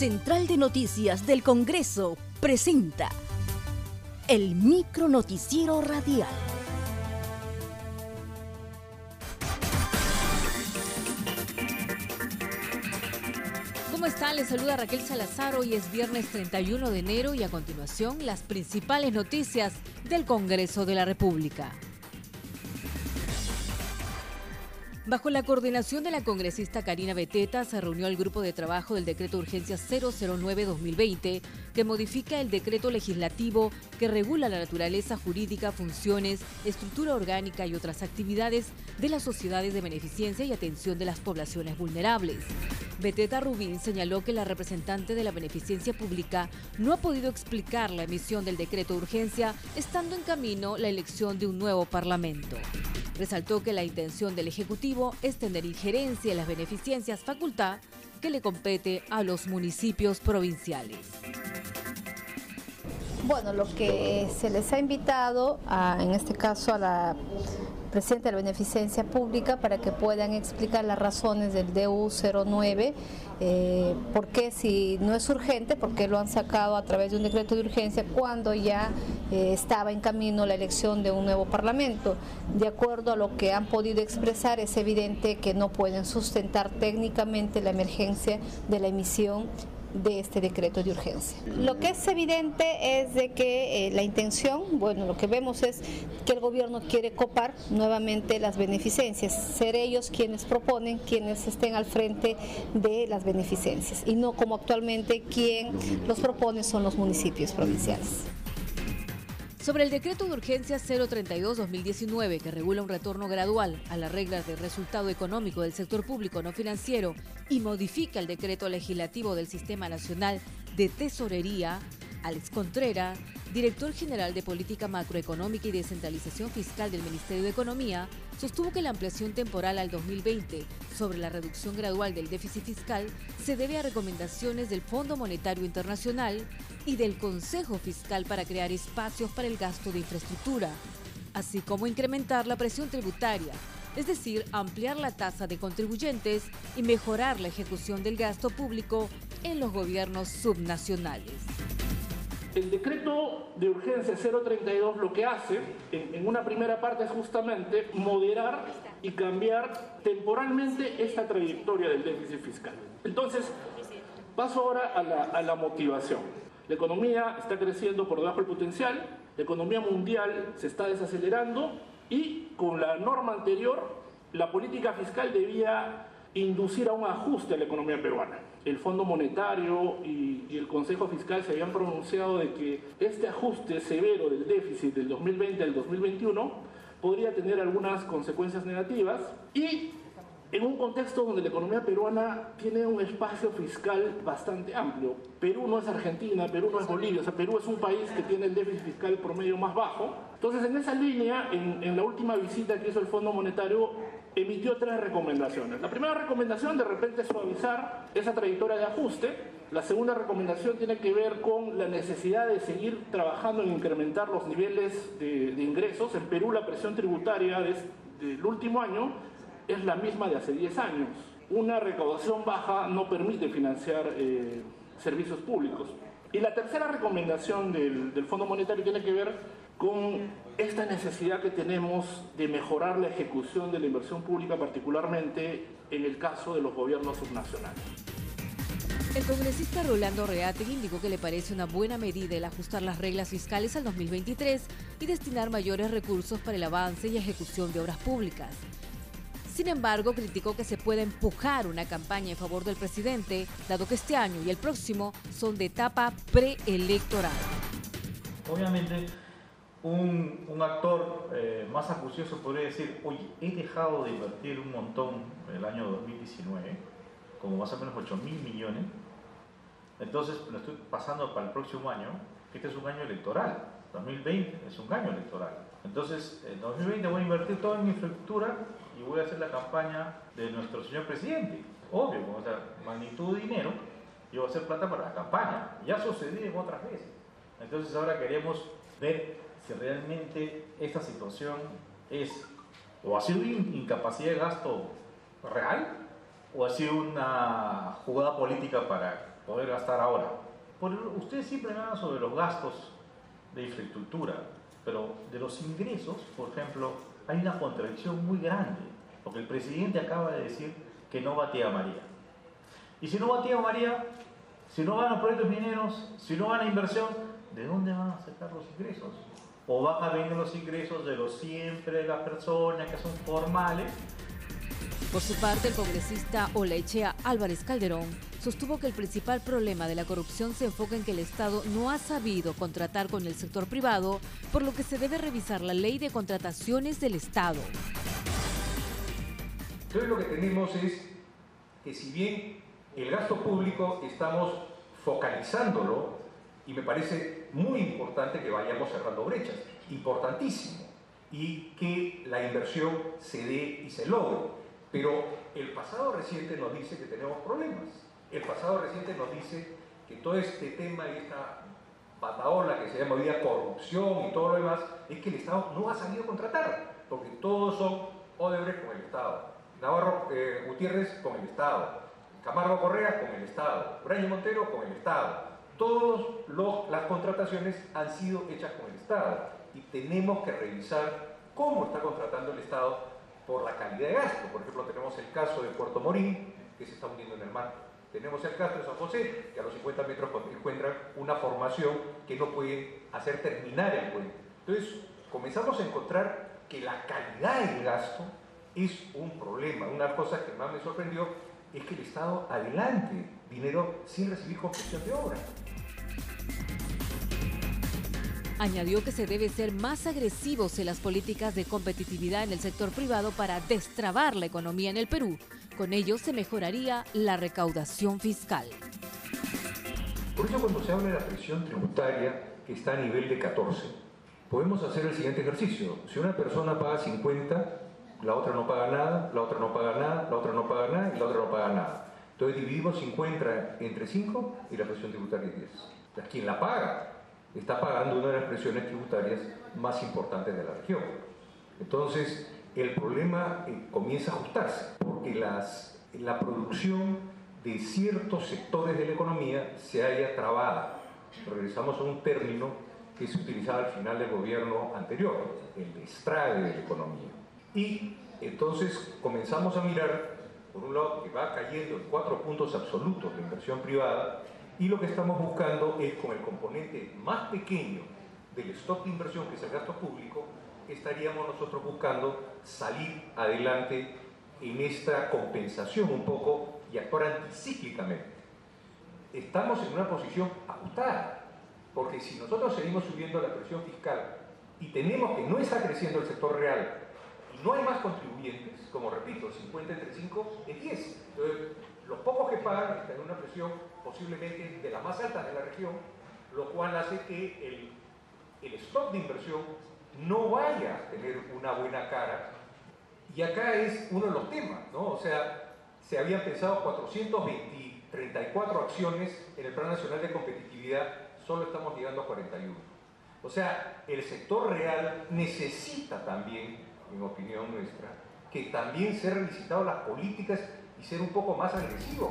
Central de Noticias del Congreso presenta el micro noticiero radial. ¿Cómo están? Les saluda Raquel Salazar. Hoy es viernes 31 de enero y a continuación las principales noticias del Congreso de la República. Bajo la coordinación de la congresista Karina Beteta, se reunió el grupo de trabajo del decreto de urgencia 009-2020, que modifica el decreto legislativo que regula la naturaleza jurídica, funciones, estructura orgánica y otras actividades de las sociedades de beneficencia y atención de las poblaciones vulnerables. Beteta Rubín señaló que la representante de la beneficencia pública no ha podido explicar la emisión del decreto de urgencia, estando en camino la elección de un nuevo parlamento. Resaltó que la intención del Ejecutivo es tener injerencia en las beneficencias facultad que le compete a los municipios provinciales. Bueno, lo que se les ha invitado, en este caso a la presidente de la Beneficencia Pública para que puedan explicar las razones del DU09, eh, por qué si no es urgente, por qué lo han sacado a través de un decreto de urgencia cuando ya eh, estaba en camino la elección de un nuevo Parlamento. De acuerdo a lo que han podido expresar, es evidente que no pueden sustentar técnicamente la emergencia de la emisión de este decreto de urgencia. Lo que es evidente es de que eh, la intención, bueno, lo que vemos es que el gobierno quiere copar nuevamente las beneficencias, ser ellos quienes proponen, quienes estén al frente de las beneficencias y no como actualmente quien los propone son los municipios provinciales. Sobre el decreto de urgencia 032-2019 que regula un retorno gradual a las reglas de resultado económico del sector público no financiero y modifica el decreto legislativo del Sistema Nacional de Tesorería, Alex Contrera, director general de Política Macroeconómica y Descentralización Fiscal del Ministerio de Economía, sostuvo que la ampliación temporal al 2020 sobre la reducción gradual del déficit fiscal se debe a recomendaciones del Fondo Monetario Internacional y del Consejo Fiscal para crear espacios para el gasto de infraestructura, así como incrementar la presión tributaria, es decir, ampliar la tasa de contribuyentes y mejorar la ejecución del gasto público en los gobiernos subnacionales. El decreto de urgencia 032 lo que hace en, una primera parte es justamente moderar y cambiar temporalmente esta trayectoria del déficit fiscal. Entonces, paso ahora a la, a la motivación. La economía está creciendo por debajo del potencial, la economía mundial se está desacelerando y con la norma anterior la política fiscal debía inducir a un ajuste a la economía peruana. El Fondo Monetario y, el Consejo Fiscal se habían pronunciado de que este ajuste severo del déficit del 2020 al 2021 podría tener algunas consecuencias negativas y en un contexto donde la economía peruana tiene un espacio fiscal bastante amplio. Perú no es Argentina, Perú no es Bolivia, o sea, Perú es un país que tiene el déficit fiscal promedio más bajo. Entonces, en esa línea, en, en la última visita que hizo el Fondo Monetario, emitió tres recomendaciones. La primera recomendación de repente es suavizar esa trayectoria de ajuste. La segunda recomendación tiene que ver con la necesidad de seguir trabajando en incrementar los niveles de, ingresos. En Perú la presión tributaria del último año es la misma de hace 10 años. Una recaudación baja no permite financiar eh, servicios públicos. Y la tercera recomendación del, del Fondo Monetario tiene que ver con esta necesidad que tenemos de mejorar la ejecución de la inversión pública, particularmente en el caso de los gobiernos subnacionales. El congresista Rolando Reate indicó que le parece una buena medida el ajustar las reglas fiscales al 2023 y destinar mayores recursos para el avance y ejecución de obras públicas. Sin embargo, criticó que se pueda empujar una campaña en favor del presidente, dado que este año y el próximo son de etapa preelectoral. Obviamente, un, un actor eh, más acucioso podría decir, oye, he dejado de invertir un montón en el año 2019, como más o menos 8 mil millones, entonces lo estoy pasando para el próximo año, que este es un año electoral, 2020 es un año electoral. Entonces, en 2020 voy a invertir todo en infraestructura y voy a hacer la campaña de nuestro señor presidente. Obvio, con esa magnitud de dinero, yo voy a hacer plata para la campaña. Ya sucedió otras veces. Entonces ahora queremos ver si realmente esta situación es o ha sido incapacidad de gasto real o ha sido una jugada política para poder gastar ahora. Ustedes siempre hablan sobre los gastos de infraestructura, pero de los ingresos, por ejemplo, hay una contradicción muy grande, porque el presidente acaba de decir que no batía a María. Y si no batía a María, si no van a proyectos mineros, si no van a inversión, ¿de dónde van a sacar los ingresos? O van a venir los ingresos de los siempre de las personas que son formales. Por su parte, el congresista Olechea Álvarez Calderón sostuvo que el principal problema de la corrupción se enfoca en que el Estado no ha sabido contratar con el sector privado, por lo que se debe revisar la ley de contrataciones del Estado. Entonces lo que tenemos es que si bien el gasto público estamos focalizándolo y me parece muy importante que vayamos cerrando brechas, importantísimo, y que la inversión se dé y se logre. Pero el pasado reciente nos dice que tenemos problemas. El pasado reciente nos dice que todo este tema y esta pataola que se llama hoy corrupción y todo lo demás, es que el Estado no ha sabido contratar, porque todos son Odebrecht con el Estado, Navarro eh, Gutiérrez con el Estado, Camargo Correa con el Estado, Braño Montero con el Estado. Todas las contrataciones han sido hechas con el Estado y tenemos que revisar cómo está contratando el Estado por la calidad de gasto. Por ejemplo, tenemos el caso de Puerto Morín, que se está hundiendo en el mar. Tenemos el caso de San José, que a los 50 metros encuentran una formación que no puede hacer terminar el puente. Entonces, comenzamos a encontrar que la calidad del gasto es un problema. Una cosas que más me sorprendió es que el Estado adelante dinero sin recibir concesión de obra. Añadió que se debe ser más agresivos en las políticas de competitividad en el sector privado para destrabar la economía en el Perú. Con ello se mejoraría la recaudación fiscal. Por eso cuando se habla de la presión tributaria que está a nivel de 14, podemos hacer el siguiente ejercicio. Si una persona paga 50, la otra no paga nada, la otra no paga nada, la otra no paga nada y la otra no paga nada. Entonces dividimos 50 entre 5 y la presión tributaria es 10. Entonces, quien la paga está pagando una de las presiones tributarias más importantes de la región. Entonces, el problema eh, comienza a ajustarse, porque las, la producción de ciertos sectores de la economía se haya trabada. Regresamos a un término que se utilizaba al final del gobierno anterior, el destrague de la economía. Y entonces comenzamos a mirar, por un lado, que va cayendo en cuatro puntos absolutos de inversión privada, y lo que estamos buscando es con el componente más pequeño del stock de inversión, que es el gasto público, estaríamos nosotros buscando salir adelante en esta compensación un poco y actuar anticíclicamente. Estamos en una posición ajustada, porque si nosotros seguimos subiendo la presión fiscal y tenemos que no está creciendo el sector real no hay más contribuyentes, como repito, 50 entre 5 es 10. Entonces, los pocos que pagan están en una presión posiblemente de las más altas de la región, lo cual hace que el, el stock de inversión no vaya a tener una buena cara. Y acá es uno de los temas, ¿no? O sea, se habían pensado 434 acciones en el Plan Nacional de Competitividad, solo estamos llegando a 41. O sea, el sector real necesita también en opinión nuestra, que también ser revisitado las políticas y ser un poco más agresivo.